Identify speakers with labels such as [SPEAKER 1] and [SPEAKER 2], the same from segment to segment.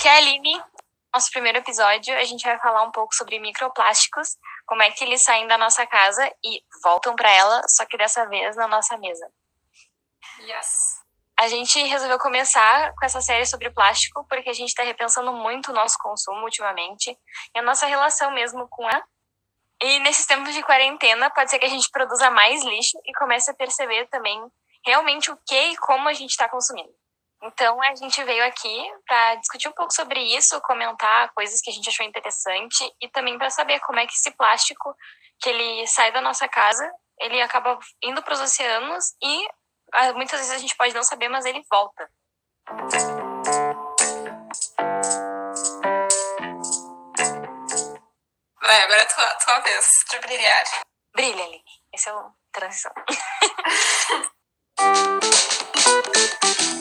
[SPEAKER 1] aqui é a Aline. Nosso primeiro episódio, a gente vai falar um pouco sobre microplásticos, como é que eles saem da nossa casa e voltam para ela, só que dessa vez na nossa mesa.
[SPEAKER 2] Yes.
[SPEAKER 1] A gente resolveu começar com essa série sobre plástico porque a gente está repensando muito o nosso consumo ultimamente e a nossa relação mesmo com a. E nesses tempos de quarentena, pode ser que a gente produza mais lixo e comece a perceber também realmente o que e como a gente está consumindo. Então a gente veio aqui para discutir um pouco sobre isso, comentar coisas que a gente achou interessante e também para saber como é que esse plástico que ele sai da nossa casa, ele acaba indo para os oceanos e ah, muitas vezes a gente pode não saber, mas ele volta.
[SPEAKER 2] Vai, agora é tua, tua vez de brilhar.
[SPEAKER 1] Brilha, Aline. Esse é o transição.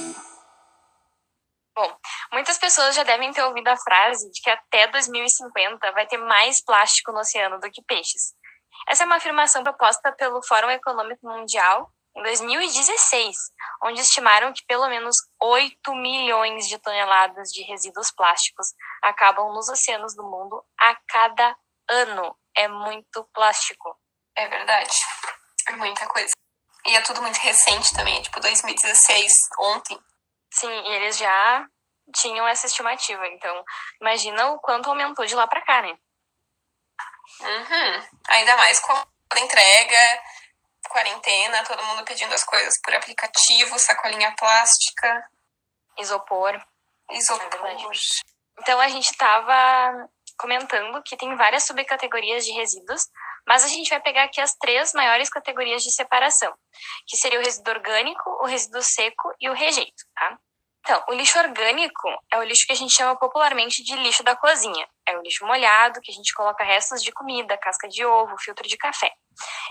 [SPEAKER 1] Bom, muitas pessoas já devem ter ouvido a frase de que até 2050 vai ter mais plástico no oceano do que peixes. Essa é uma afirmação proposta pelo Fórum Econômico Mundial em 2016, onde estimaram que pelo menos 8 milhões de toneladas de resíduos plásticos acabam nos oceanos do mundo a cada ano. É muito plástico.
[SPEAKER 2] É verdade. É muita coisa. E é tudo muito recente também, é tipo 2016, ontem.
[SPEAKER 1] Sim, e eles já tinham essa estimativa. Então, imagina o quanto aumentou de lá para cá, né?
[SPEAKER 2] Uhum. Ainda mais com a entrega, quarentena, todo mundo pedindo as coisas por aplicativo, sacolinha plástica.
[SPEAKER 1] Isopor.
[SPEAKER 2] Isopor.
[SPEAKER 1] É então, a gente estava comentando que tem várias subcategorias de resíduos, mas a gente vai pegar aqui as três maiores categorias de separação, que seria o resíduo orgânico, o resíduo seco e o rejeito, tá? Então, o lixo orgânico é o lixo que a gente chama popularmente de lixo da cozinha. É o lixo molhado, que a gente coloca restos de comida, casca de ovo, filtro de café.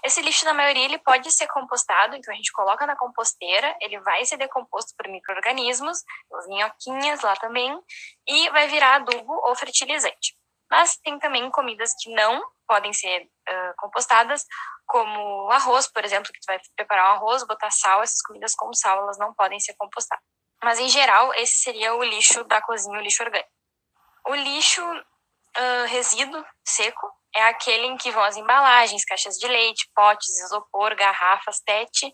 [SPEAKER 1] Esse lixo, na maioria, ele pode ser compostado, então a gente coloca na composteira, ele vai ser decomposto por micro-organismos, as minhoquinhas lá também, e vai virar adubo ou fertilizante. Mas tem também comidas que não podem ser uh, compostadas, como arroz, por exemplo, que tu vai preparar um arroz, botar sal, essas comidas com sal, elas não podem ser compostadas. Mas, em geral, esse seria o lixo da cozinha, o lixo orgânico. O lixo uh, resíduo seco é aquele em que vão as embalagens, caixas de leite, potes, isopor, garrafas, tete,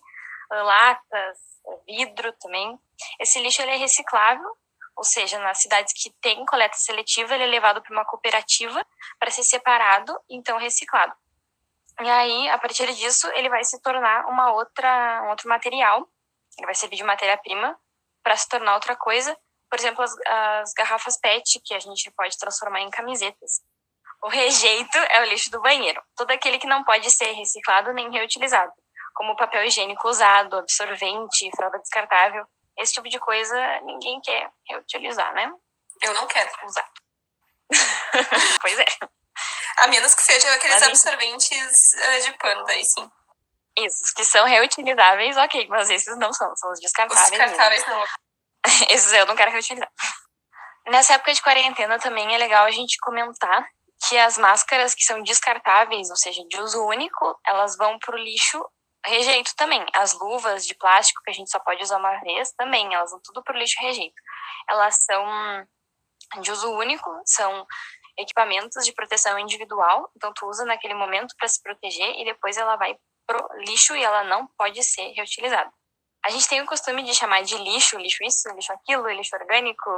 [SPEAKER 1] latas, vidro também. Esse lixo ele é reciclável, ou seja, nas cidades que tem coleta seletiva, ele é levado para uma cooperativa para ser separado, então reciclado. E aí, a partir disso, ele vai se tornar uma outra, um outro material, ele vai servir de matéria-prima para se tornar outra coisa. Por exemplo, as, as garrafas PET, que a gente pode transformar em camisetas. O rejeito é o lixo do banheiro, todo aquele que não pode ser reciclado nem reutilizado, como papel higiênico usado, absorvente, fralda descartável. Esse tipo de coisa ninguém quer reutilizar, né?
[SPEAKER 2] Eu não quero
[SPEAKER 1] usar. pois é.
[SPEAKER 2] A menos que sejam aqueles mas, absorventes eh, de pano, daí sim.
[SPEAKER 1] Isso, que são reutilizáveis, ok, mas esses não são, são os descartáveis.
[SPEAKER 2] Os descartáveis não.
[SPEAKER 1] esses eu não quero reutilizar. Nessa época de quarentena também é legal a gente comentar que as máscaras que são descartáveis, ou seja, de uso único, elas vão para o lixo rejeito também. As luvas de plástico que a gente só pode usar uma vez também, elas vão tudo para o lixo rejeito. Elas são de uso único, são equipamentos de proteção individual, então tu usa naquele momento para se proteger e depois ela vai pro lixo e ela não pode ser reutilizada. A gente tem o costume de chamar de lixo, lixo isso, lixo aquilo, lixo orgânico,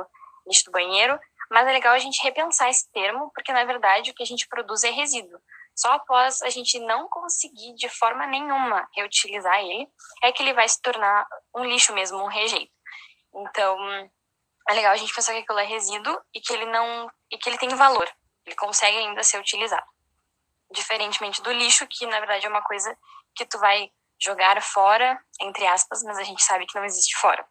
[SPEAKER 1] lixo do banheiro, mas é legal a gente repensar esse termo, porque na verdade o que a gente produz é resíduo. Só após a gente não conseguir de forma nenhuma reutilizar ele, é que ele vai se tornar um lixo mesmo, um rejeito. Então, é legal a gente pensar que aquilo é resíduo e que ele não e que ele tem valor. Ele consegue ainda ser utilizado. Diferentemente do lixo, que na verdade é uma coisa que tu vai jogar fora, entre aspas, mas a gente sabe que não existe fora.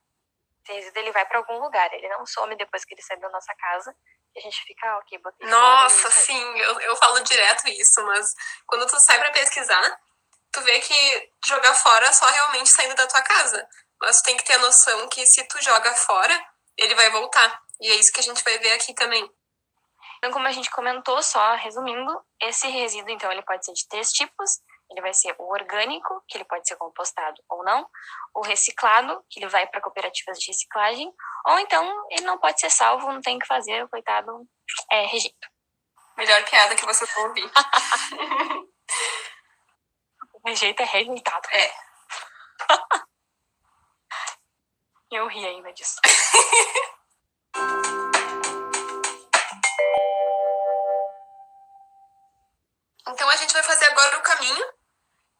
[SPEAKER 1] Resíduo ele vai para algum lugar, ele não some depois que ele sai da nossa casa. E a gente fica, ah, ok, botei
[SPEAKER 2] Nossa, fora, sim, eu, eu falo direto isso, mas quando tu sai para pesquisar, tu vê que jogar fora só realmente saindo da tua casa. Mas tu tem que ter a noção que se tu joga fora, ele vai voltar. E é isso que a gente vai ver aqui também.
[SPEAKER 1] Então, como a gente comentou, só resumindo, esse resíduo, então, ele pode ser de três tipos. Ele vai ser o orgânico, que ele pode ser compostado ou não, o reciclado, que ele vai para cooperativas de reciclagem, Ou então ele não pode ser salvo, não tem o que fazer, o coitado é rejeito.
[SPEAKER 2] Melhor piada que você for ouvir.
[SPEAKER 1] rejeito é rejeitado.
[SPEAKER 2] É.
[SPEAKER 1] Eu ri ainda disso.
[SPEAKER 2] então a gente vai fazer agora o caminho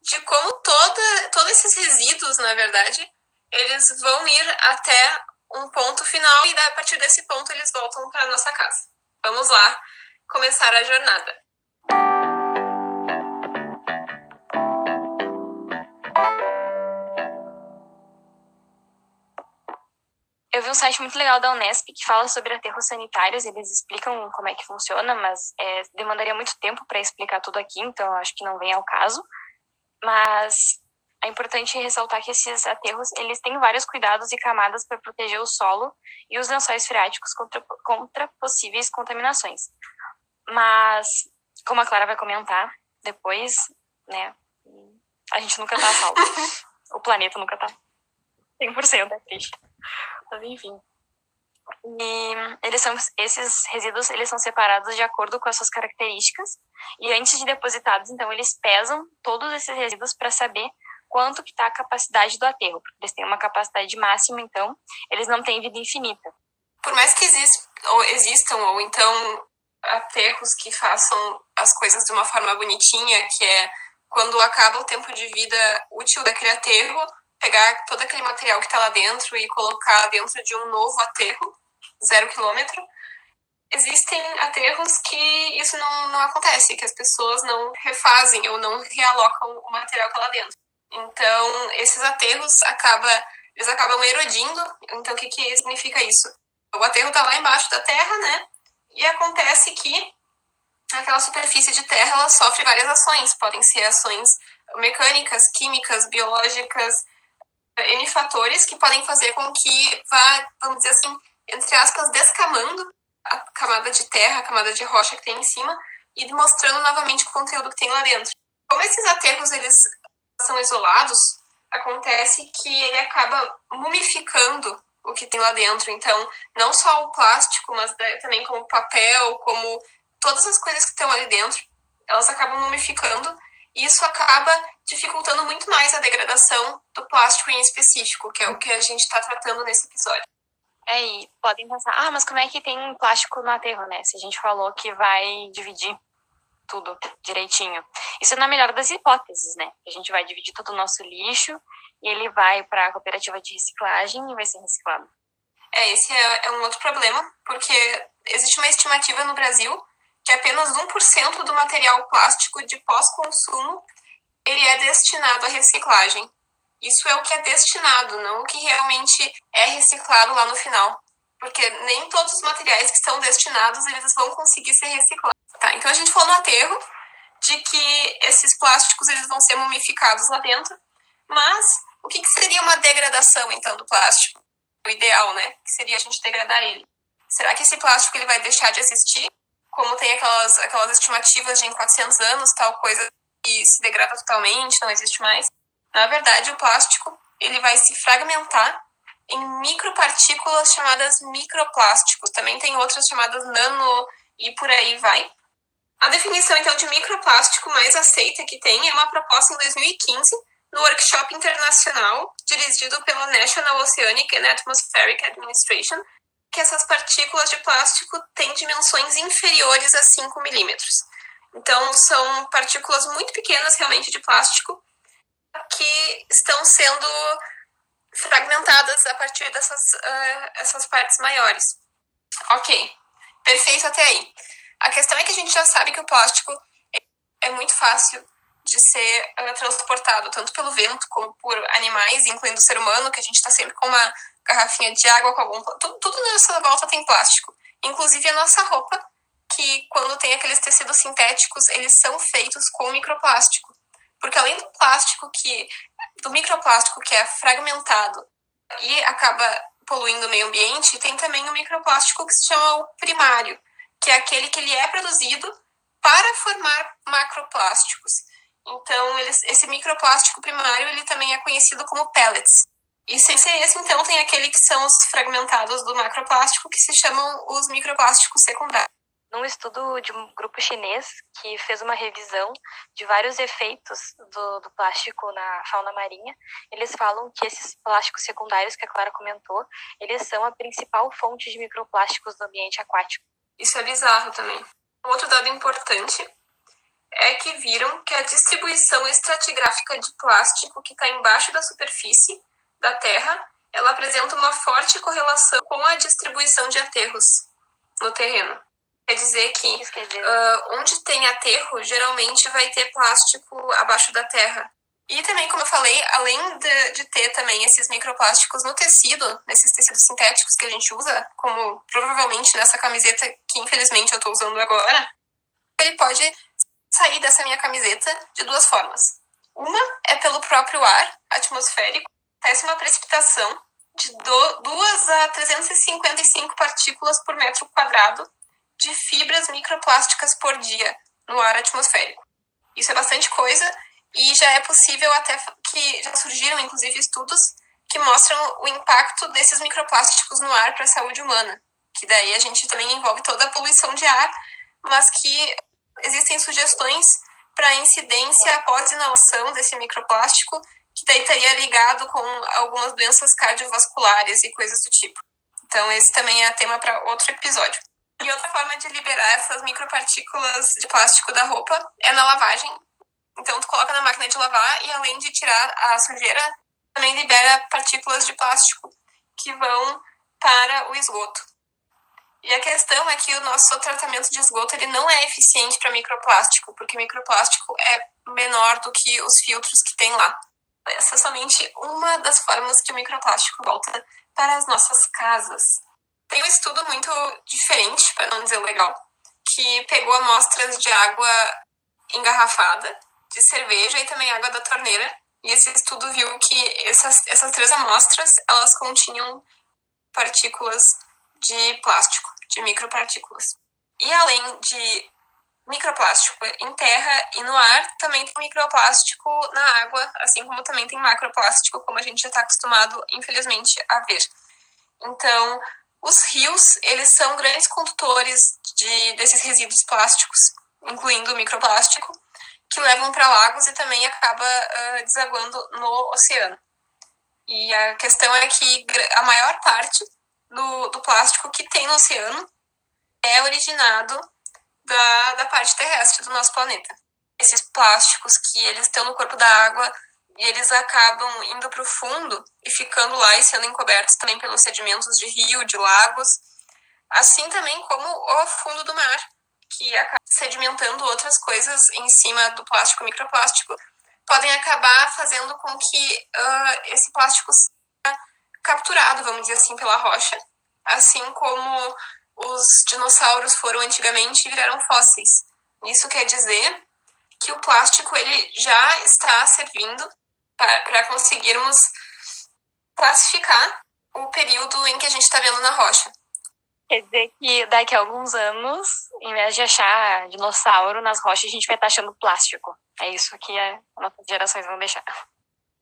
[SPEAKER 2] de como toda, todos esses resíduos, na verdade, eles vão ir até um ponto final e a partir desse ponto eles voltam para nossa casa. Vamos lá começar a jornada.
[SPEAKER 1] Vi um site muito legal da Unesp que fala sobre aterros sanitários, eles explicam como é que funciona, mas é, demandaria muito tempo para explicar tudo aqui, então acho que não vem ao caso. Mas é importante ressaltar que esses aterros, eles têm vários cuidados e camadas para proteger o solo e os lençóis freáticos contra, contra possíveis contaminações. Mas, como a Clara vai comentar depois, né, a gente nunca tá a salvo. o planeta nunca tá 100%, é triste. Mas enfim. E eles são, esses resíduos eles são separados de acordo com as suas características e antes de depositados, então eles pesam todos esses resíduos para saber quanto que está a capacidade do aterro, porque eles têm uma capacidade máxima, então eles não têm vida infinita.
[SPEAKER 2] Por mais que ou existam ou então aterros que façam as coisas de uma forma bonitinha, que é quando acaba o tempo de vida útil daquele aterro, pegar todo aquele material que está lá dentro e colocar dentro de um novo aterro, zero quilômetro. Existem aterros que isso não, não acontece, que as pessoas não refazem ou não realocam o material que está lá dentro. Então, esses aterros acaba, eles acabam erodindo. Então, o que, que significa isso? O aterro está lá embaixo da terra, né? E acontece que aquela superfície de terra ela sofre várias ações. Podem ser ações mecânicas, químicas, biológicas, N fatores que podem fazer com que vá, vamos dizer assim, entre aspas, descamando a camada de terra, a camada de rocha que tem em cima e mostrando novamente o conteúdo que tem lá dentro. Como esses aterros eles são isolados, acontece que ele acaba mumificando o que tem lá dentro. Então, não só o plástico, mas também como papel, como todas as coisas que estão ali dentro, elas acabam mumificando e isso acaba dificultando muito mais a degradação do plástico em específico, que é o que a gente está tratando nesse episódio.
[SPEAKER 1] É, e podem pensar, ah, mas como é que tem plástico no aterro, né? Se a gente falou que vai dividir tudo direitinho. Isso é na melhor das hipóteses, né? A gente vai dividir todo o nosso lixo e ele vai para a cooperativa de reciclagem e vai ser reciclado.
[SPEAKER 2] É, esse é, é um outro problema, porque existe uma estimativa no Brasil que apenas 1% do material plástico de pós-consumo ele é destinado à reciclagem. Isso é o que é destinado, não o que realmente é reciclado lá no final. Porque nem todos os materiais que estão destinados eles vão conseguir ser reciclados. Tá, então a gente falou no aterro de que esses plásticos eles vão ser mumificados lá dentro, mas o que, que seria uma degradação então do plástico? O ideal, né? Que seria a gente degradar ele. Será que esse plástico ele vai deixar de existir? Como tem aquelas, aquelas estimativas de em 400 anos, tal coisa que se degrada totalmente, não existe mais. Na verdade, o plástico ele vai se fragmentar em micropartículas chamadas microplásticos. Também tem outras chamadas nano e por aí vai. A definição, então, de microplástico mais aceita que tem é uma proposta em 2015 no workshop internacional dirigido pela National Oceanic and Atmospheric Administration, que essas partículas de plástico têm dimensões inferiores a 5 milímetros. Então, são partículas muito pequenas, realmente, de plástico, que estão sendo fragmentadas a partir dessas uh, essas partes maiores. Ok, perfeito até aí. A questão é que a gente já sabe que o plástico é muito fácil de ser uh, transportado, tanto pelo vento como por animais, incluindo o ser humano, que a gente está sempre com uma garrafinha de água, com algum. Tudo, tudo nessa volta tem plástico. Inclusive a nossa roupa, que quando tem aqueles tecidos sintéticos, eles são feitos com microplástico. Porque além do plástico que. do microplástico que é fragmentado e acaba poluindo o meio ambiente, tem também o microplástico que se chama o primário, que é aquele que ele é produzido para formar macroplásticos. Então, esse microplástico primário ele também é conhecido como pellets. E sem ser esse, então, tem aquele que são os fragmentados do macroplástico, que se chamam os microplásticos secundários.
[SPEAKER 1] Num estudo de um grupo chinês que fez uma revisão de vários efeitos do, do plástico na fauna marinha, eles falam que esses plásticos secundários que a Clara comentou, eles são a principal fonte de microplásticos no ambiente aquático.
[SPEAKER 2] Isso é bizarro também. Outro dado importante é que viram que a distribuição estratigráfica de plástico que está embaixo da superfície da Terra, ela apresenta uma forte correlação com a distribuição de aterros no terreno. Quer dizer que uh, onde tem aterro, geralmente vai ter plástico abaixo da terra. E também, como eu falei, além de, de, ter também esses microplásticos no tecido, nesses tecidos sintéticos que a gente usa, como provavelmente nessa camiseta que infelizmente eu estou usando agora, ele pode sair dessa minha camiseta de duas formas. Uma é pelo próprio ar atmosférico, acontece uma precipitação de 2 a 355 partículas por metro quadrado de fibras microplásticas por dia no ar atmosférico. Isso é bastante coisa e já é possível até que já surgiram inclusive estudos que mostram o impacto desses microplásticos no ar para a saúde humana, que daí a gente também envolve toda a poluição de ar, mas que existem sugestões para incidência após inalação desse microplástico que daí estaria ligado com algumas doenças cardiovasculares e coisas do tipo. Então, esse também é tema para outro episódio. E outra forma de liberar essas micropartículas de plástico da roupa é na lavagem. Então, tu coloca na máquina de lavar e, além de tirar a sujeira, também libera partículas de plástico que vão para o esgoto. E a questão é que o nosso tratamento de esgoto ele não é eficiente para microplástico, porque microplástico é menor do que os filtros que tem lá. Essa é somente uma das formas que o microplástico volta para as nossas casas. Tem um estudo muito diferente, para não dizer legal, que pegou amostras de água engarrafada, de cerveja e também água da torneira. E esse estudo viu que essas, essas três amostras, elas continham partículas de plástico, de micropartículas. E além de microplástico em terra e no ar, também tem microplástico na água, assim como também tem macroplástico, como a gente já está acostumado, infelizmente, a ver. Então, os rios, eles são grandes condutores de, desses resíduos plásticos, incluindo o microplástico, que levam para lagos e também acaba uh, desaguando no oceano. E a questão é que a maior parte do, do plástico que tem no oceano é originado da, da parte terrestre do nosso planeta. Esses plásticos que eles estão no corpo da água e eles acabam indo para o fundo e ficando lá e sendo encobertos também pelos sedimentos de rio, de lagos, assim também como o fundo do mar, que acaba sedimentando outras coisas em cima do plástico microplástico, podem acabar fazendo com que uh, esse plástico seja capturado, vamos dizer assim, pela rocha, assim como os dinossauros foram antigamente e viraram fósseis. Isso quer dizer que o plástico ele já está servindo para conseguirmos classificar o período em que a gente está vendo na rocha.
[SPEAKER 1] Quer dizer que daqui a alguns anos, em vez de achar dinossauro nas rochas, a gente vai estar achando plástico. É isso que as nossas gerações vão deixar.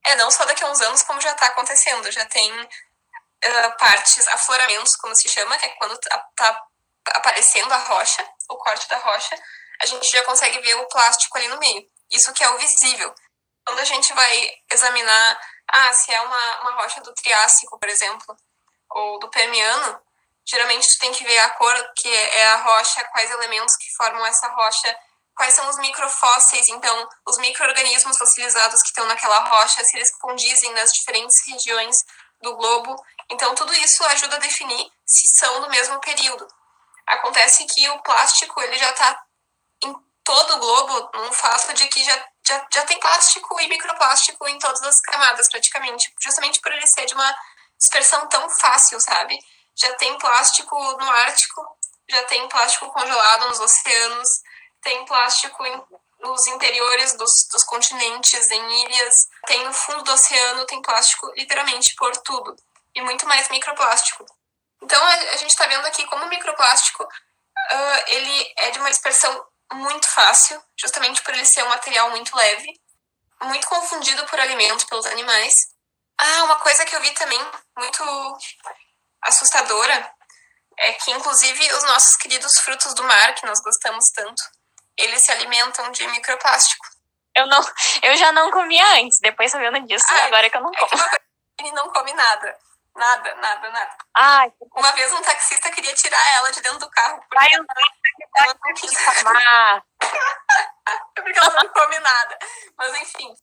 [SPEAKER 2] É, não só daqui a uns anos, como já está acontecendo. Já tem uh, partes, afloramentos, como se chama, que é quando está aparecendo a rocha, o corte da rocha, a gente já consegue ver o plástico ali no meio. Isso que é o visível. Quando a gente vai examinar, ah, se é uma, uma rocha do Triássico, por exemplo, ou do Permiano, geralmente tu tem que ver a cor que é a rocha, quais elementos que formam essa rocha, quais são os microfósseis, então, os micro-organismos fossilizados que estão naquela rocha, se eles condizem nas diferentes regiões do globo. Então, tudo isso ajuda a definir se são do mesmo período. Acontece que o plástico ele já está em todo o globo, num fato de que já já, já tem plástico e microplástico em todas as camadas, praticamente, justamente por ele ser de uma dispersão tão fácil, sabe? Já tem plástico no Ártico, já tem plástico congelado nos oceanos, tem plástico em, nos interiores dos, dos continentes, em ilhas, tem no fundo do oceano, tem plástico literalmente por tudo, e muito mais microplástico. Então a, a gente está vendo aqui como o microplástico uh, ele é de uma dispersão muito fácil, justamente por ele ser um material muito leve, muito confundido por alimento pelos animais, Ah, uma coisa que eu vi também muito assustadora é que, inclusive, os nossos queridos frutos do mar, que nós gostamos tanto, eles se alimentam de microplástico.
[SPEAKER 1] Eu não, eu já não comia antes, depois sabendo disso, ah, agora é que eu não como.
[SPEAKER 2] ele não come nada. Nada, nada, nada.
[SPEAKER 1] Ai,
[SPEAKER 2] Uma vez um taxista queria tirar ela de dentro do carro.
[SPEAKER 1] Porque Ai, ela, ela não quis tomar.
[SPEAKER 2] porque ela não come nada. Mas enfim,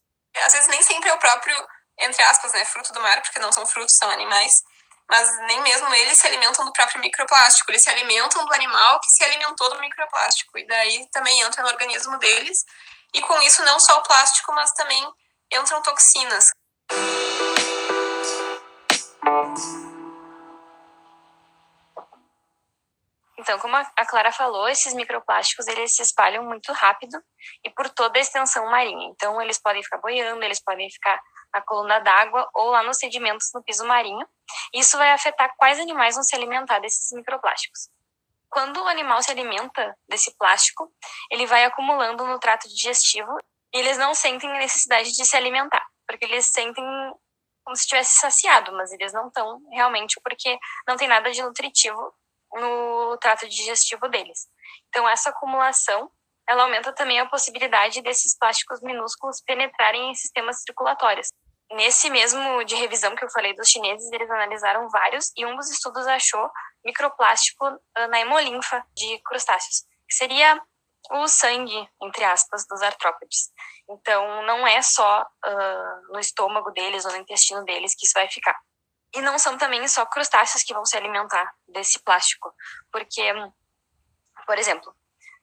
[SPEAKER 2] às vezes nem sempre é o próprio, entre aspas, né, fruto do mar, porque não são frutos, são animais. Mas nem mesmo eles se alimentam do próprio microplástico. Eles se alimentam do animal que se alimentou do microplástico. E daí também entra no organismo deles. E com isso, não só o plástico, mas também entram toxinas.
[SPEAKER 1] Então, como a Clara falou, esses microplásticos eles se espalham muito rápido e por toda a extensão marinha. Então, eles podem ficar boiando, eles podem ficar na coluna d'água ou lá nos sedimentos no piso marinho. Isso vai afetar quais animais vão se alimentar desses microplásticos. Quando o animal se alimenta desse plástico, ele vai acumulando no trato digestivo e eles não sentem necessidade de se alimentar, porque eles sentem como se tivesse saciado, mas eles não estão realmente porque não tem nada de nutritivo no trato digestivo deles. Então essa acumulação, ela aumenta também a possibilidade desses plásticos minúsculos penetrarem em sistemas circulatórios. Nesse mesmo de revisão que eu falei dos chineses, eles analisaram vários e um dos estudos achou microplástico ah, na hemolinfa de crustáceos, que seria o sangue, entre aspas, dos artrópodes. Então, não é só uh, no estômago deles ou no intestino deles que isso vai ficar. E não são também só crustáceos que vão se alimentar desse plástico, porque, por exemplo,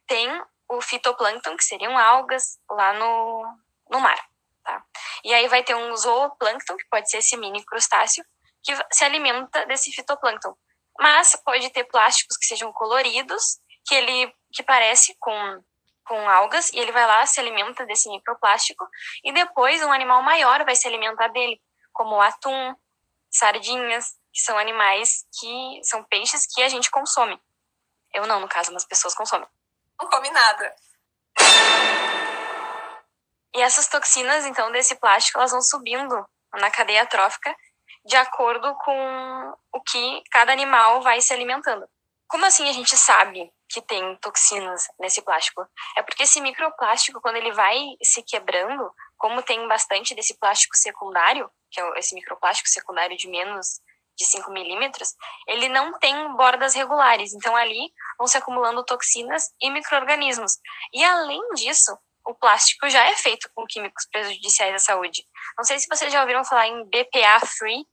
[SPEAKER 1] tem o fitoplâncton, que seriam algas lá no, no mar. Tá? E aí vai ter um zooplâncton, que pode ser esse mini crustáceo, que se alimenta desse fitoplâncton. Mas pode ter plásticos que sejam coloridos, que ele que parece com com algas e ele vai lá se alimenta desse microplástico e depois um animal maior vai se alimentar dele, como o atum, sardinhas, que são animais que são peixes que a gente consome. Eu não, no caso, mas pessoas consomem.
[SPEAKER 2] Não come nada.
[SPEAKER 1] E essas toxinas, então, desse plástico, elas vão subindo na cadeia trófica de acordo com o que cada animal vai se alimentando. Como assim a gente sabe que tem toxinas nesse plástico? É porque esse microplástico, quando ele vai se quebrando, como tem bastante desse plástico secundário, que é esse microplástico secundário de menos de 5 milímetros, ele não tem bordas regulares. Então, ali vão se acumulando toxinas e micro-organismos. E, além disso, o plástico já é feito com químicos prejudiciais à saúde. Não sei se vocês já ouviram falar em BPA-free,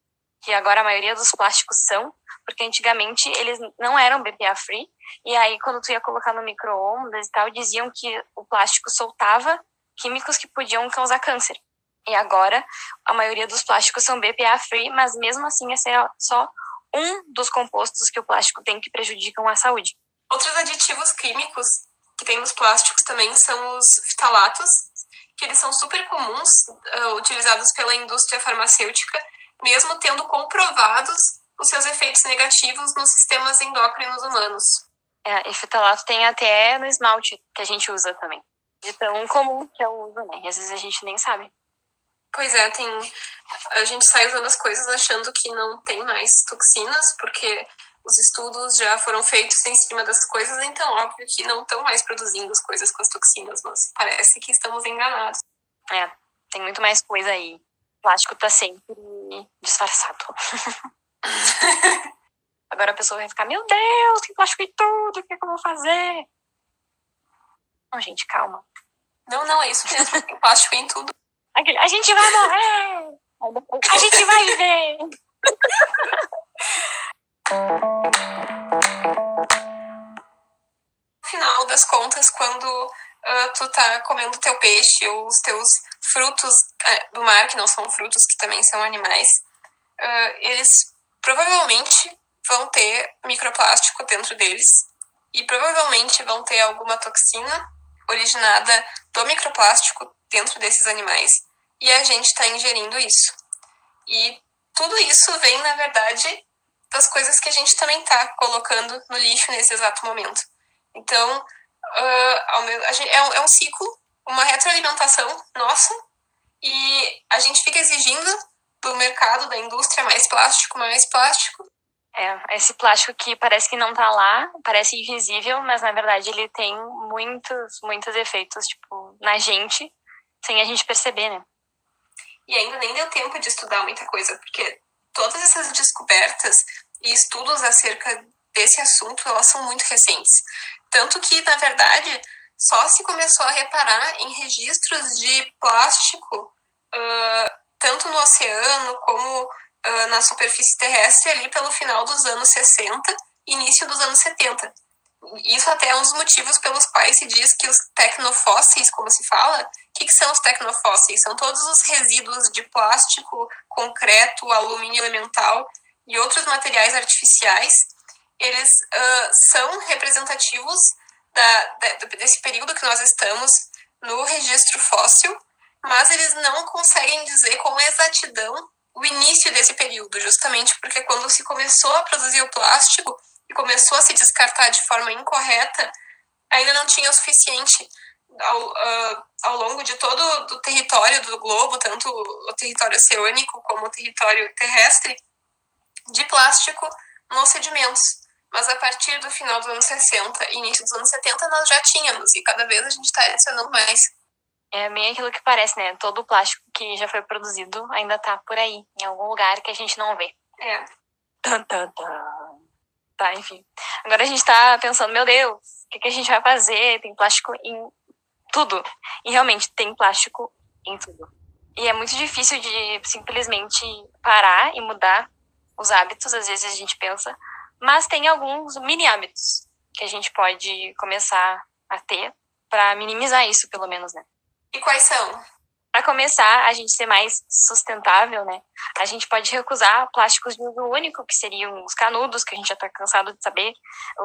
[SPEAKER 1] que agora a maioria dos plásticos são, porque antigamente eles não eram BPA free, e aí quando tu ia colocar no micro-ondas e tal, diziam que o plástico soltava químicos que podiam causar câncer. E agora a maioria dos plásticos são BPA free, mas mesmo assim esse é só um dos compostos que o plástico tem que prejudicam a saúde.
[SPEAKER 2] Outros aditivos químicos que tem nos plásticos também são os fitalatos, que eles são super comuns, uh, utilizados pela indústria farmacêutica, mesmo tendo comprovados os seus efeitos negativos nos sistemas endócrinos humanos.
[SPEAKER 1] É, e fitalato tem até no esmalte que a gente usa também. De tão comum que é o uso, né? E às vezes a gente nem sabe.
[SPEAKER 2] Pois é, tem. A gente sai usando as coisas achando que não tem mais toxinas, porque os estudos já foram feitos em cima dessas coisas, então óbvio que não estão mais produzindo as coisas com as toxinas, mas parece que estamos enganados.
[SPEAKER 1] É, tem muito mais coisa aí. O plástico tá sempre disfarçado. Agora a pessoa vai ficar, meu Deus, tem plástico em tudo, o que, é que eu vou fazer? Não, gente, calma.
[SPEAKER 2] Não, não, é isso mesmo, tem plástico em tudo.
[SPEAKER 1] A gente vai morrer! A gente vai ver!
[SPEAKER 2] Final das contas, quando uh, tu tá comendo teu peixe ou os teus frutos uh, do mar, que não são frutos, que também são animais, uh, eles provavelmente vão ter microplástico dentro deles e provavelmente vão ter alguma toxina originada do microplástico dentro desses animais e a gente está ingerindo isso. E tudo isso vem, na verdade, das coisas que a gente também está colocando no lixo nesse exato momento. Então, uh, é um ciclo, uma retroalimentação nossa, e a gente fica exigindo do mercado, da indústria, mais plástico, mais plástico.
[SPEAKER 1] É, esse plástico que parece que não tá lá, parece invisível, mas na verdade ele tem muitos, muitos efeitos, tipo, na gente, sem a gente perceber, né?
[SPEAKER 2] E ainda nem deu tempo de estudar muita coisa, porque todas essas descobertas e estudos acerca desse assunto, elas são muito recentes. Tanto que, na verdade, só se começou a reparar em registros de plástico, uh, tanto no oceano como uh, na superfície terrestre, ali pelo final dos anos 60 início dos anos 70. Isso até é um dos motivos pelos quais se diz que os tecnofósseis, como se fala, o que, que são os tecnofósseis? São todos os resíduos de plástico, concreto, alumínio elemental e outros materiais artificiais. Eles uh, são representativos da, da, desse período que nós estamos no registro fóssil, mas eles não conseguem dizer com exatidão o início desse período, justamente porque quando se começou a produzir o plástico e começou a se descartar de forma incorreta, ainda não tinha o suficiente ao, uh, ao longo de todo o território do globo, tanto o território oceânico como o território terrestre, de plástico nos sedimentos. Mas a partir do final dos anos 60 e início dos anos 70, nós já tínhamos, e cada vez a gente está adicionando mais.
[SPEAKER 1] É bem aquilo que parece, né? Todo o plástico que já foi produzido ainda tá por aí, em algum lugar que a gente não vê.
[SPEAKER 2] É.
[SPEAKER 1] Tan, tan, tan. Tá, enfim. Agora a gente tá pensando, meu Deus, o que, que a gente vai fazer? Tem plástico em tudo. E realmente tem plástico em tudo. E é muito difícil de simplesmente parar e mudar os hábitos. Às vezes a gente pensa, mas tem alguns mini hábitos que a gente pode começar a ter para minimizar isso, pelo menos, né?
[SPEAKER 2] E quais são?
[SPEAKER 1] Para começar, a gente ser mais sustentável, né? A gente pode recusar plásticos de uso único, que seriam os canudos, que a gente já está cansado de saber,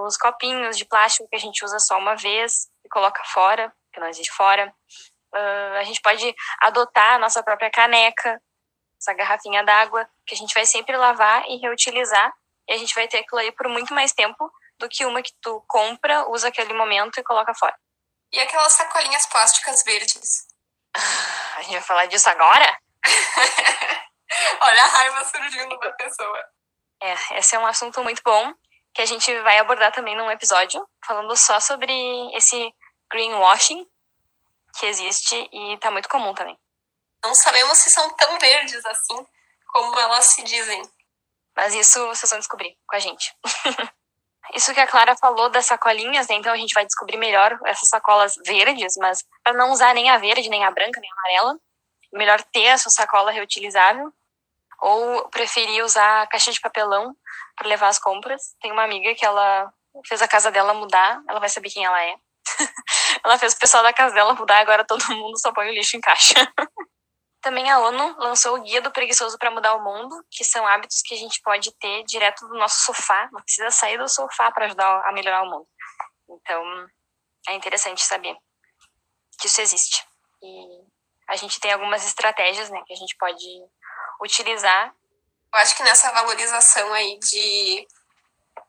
[SPEAKER 1] os copinhos de plástico que a gente usa só uma vez e coloca fora, que não existe fora. Uh, a gente pode adotar a nossa própria caneca, essa garrafinha d'água, que a gente vai sempre lavar e reutilizar e a gente vai ter aquilo aí por muito mais tempo do que uma que tu compra, usa aquele momento e coloca fora.
[SPEAKER 2] E aquelas sacolinhas plásticas verdes?
[SPEAKER 1] Ah, a gente vai falar disso agora?
[SPEAKER 2] Olha a raiva surgindo da pessoa.
[SPEAKER 1] É, esse é um assunto muito bom que a gente vai abordar também num episódio falando só sobre esse greenwashing que existe e tá muito comum também.
[SPEAKER 2] Não sabemos se são tão verdes assim como elas se dizem.
[SPEAKER 1] Mas isso vocês vão descobrir com a gente. isso que a Clara falou das sacolinhas, né? Então a gente vai descobrir melhor essas sacolas verdes, mas para não usar nem a verde, nem a branca, nem a amarela, melhor ter a sua sacola reutilizável ou preferir usar a caixa de papelão para levar as compras. Tem uma amiga que ela fez a casa dela mudar, ela vai saber quem ela é. ela fez o pessoal da casa dela mudar, agora todo mundo só põe o lixo em caixa. Também a ONU lançou o Guia do Preguiçoso para Mudar o Mundo, que são hábitos que a gente pode ter direto do nosso sofá, não precisa sair do sofá para ajudar a melhorar o mundo. Então, é interessante saber que isso existe. E a gente tem algumas estratégias né, que a gente pode utilizar.
[SPEAKER 2] Eu acho que nessa valorização aí de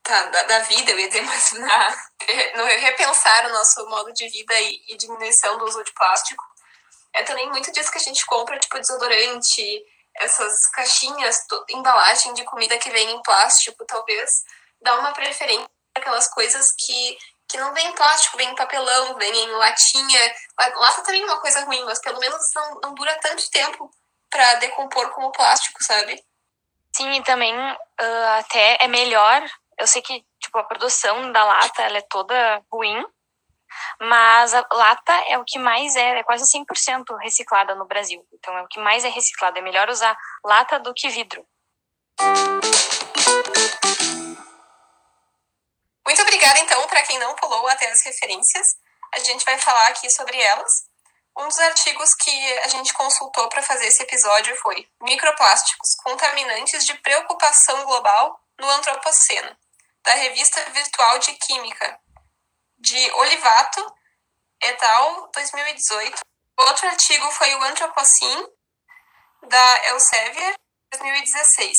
[SPEAKER 2] tá, da, da, vida, eu ia dizer, mas na, no repensar o nosso modo de vida e, e diminuição do uso de plástico, é também muito disso que a gente compra, tipo desodorante, essas caixinhas, embalagem de comida que vem em plástico, talvez dá uma preferência para aquelas coisas que, que não vem em plástico, vem em papelão, vem em latinha. Lata também é uma coisa ruim, mas pelo menos não, não dura tanto tempo para decompor como plástico, sabe?
[SPEAKER 1] Sim, e também uh, até é melhor. Eu sei que tipo a produção da lata ela é toda ruim, mas a lata é o que mais é, é quase 100% reciclada no Brasil. Então é o que mais é reciclado. É melhor usar lata do que vidro.
[SPEAKER 2] Muito obrigada, então, para quem não pulou até as referências. A gente vai falar aqui sobre elas. Um dos artigos que a gente consultou para fazer esse episódio foi Microplásticos, contaminantes de preocupação global no Antropoceno, da revista virtual de Química, de Olivato et al. 2018. Outro artigo foi o Anthropocene, da Elsevier, 2016.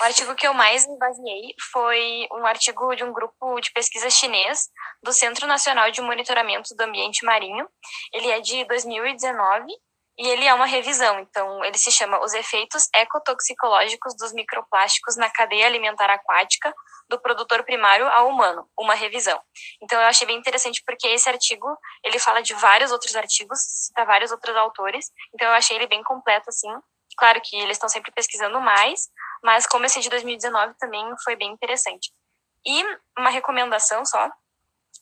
[SPEAKER 1] O artigo que eu mais me baseei foi um artigo de um grupo de pesquisa chinês do Centro Nacional de Monitoramento do Ambiente Marinho. Ele é de 2019 e ele é uma revisão, então ele se chama Os Efeitos Ecotoxicológicos dos Microplásticos na Cadeia Alimentar Aquática, do produtor primário ao humano, uma revisão. Então eu achei bem interessante porque esse artigo, ele fala de vários outros artigos, cita vários outros autores, então eu achei ele bem completo, assim. Claro que eles estão sempre pesquisando mais, mas como esse de 2019 também foi bem interessante. E uma recomendação só,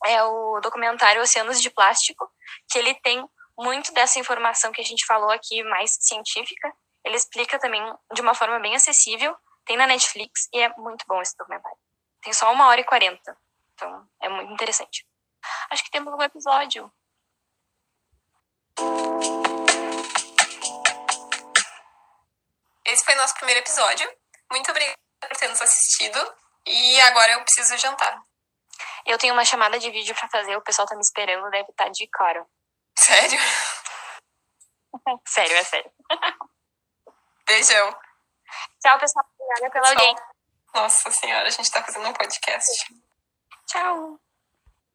[SPEAKER 1] é o documentário Oceanos de Plástico, que ele tem muito dessa informação que a gente falou aqui, mais científica, ele explica também de uma forma bem acessível. Tem na Netflix e é muito bom esse documentário. Tem só uma hora e quarenta. Então, é muito interessante. Acho que temos um episódio.
[SPEAKER 2] Esse foi nosso primeiro episódio. Muito obrigada por ter nos assistido. E agora eu preciso jantar.
[SPEAKER 1] Eu tenho uma chamada de vídeo para fazer, o pessoal tá me esperando, deve estar tá de cara.
[SPEAKER 2] Sério?
[SPEAKER 1] sério, é sério.
[SPEAKER 2] Beijão.
[SPEAKER 1] Tchau, pessoal. Obrigada pela audiência.
[SPEAKER 2] Nossa senhora, a gente tá fazendo um podcast.
[SPEAKER 1] Tchau.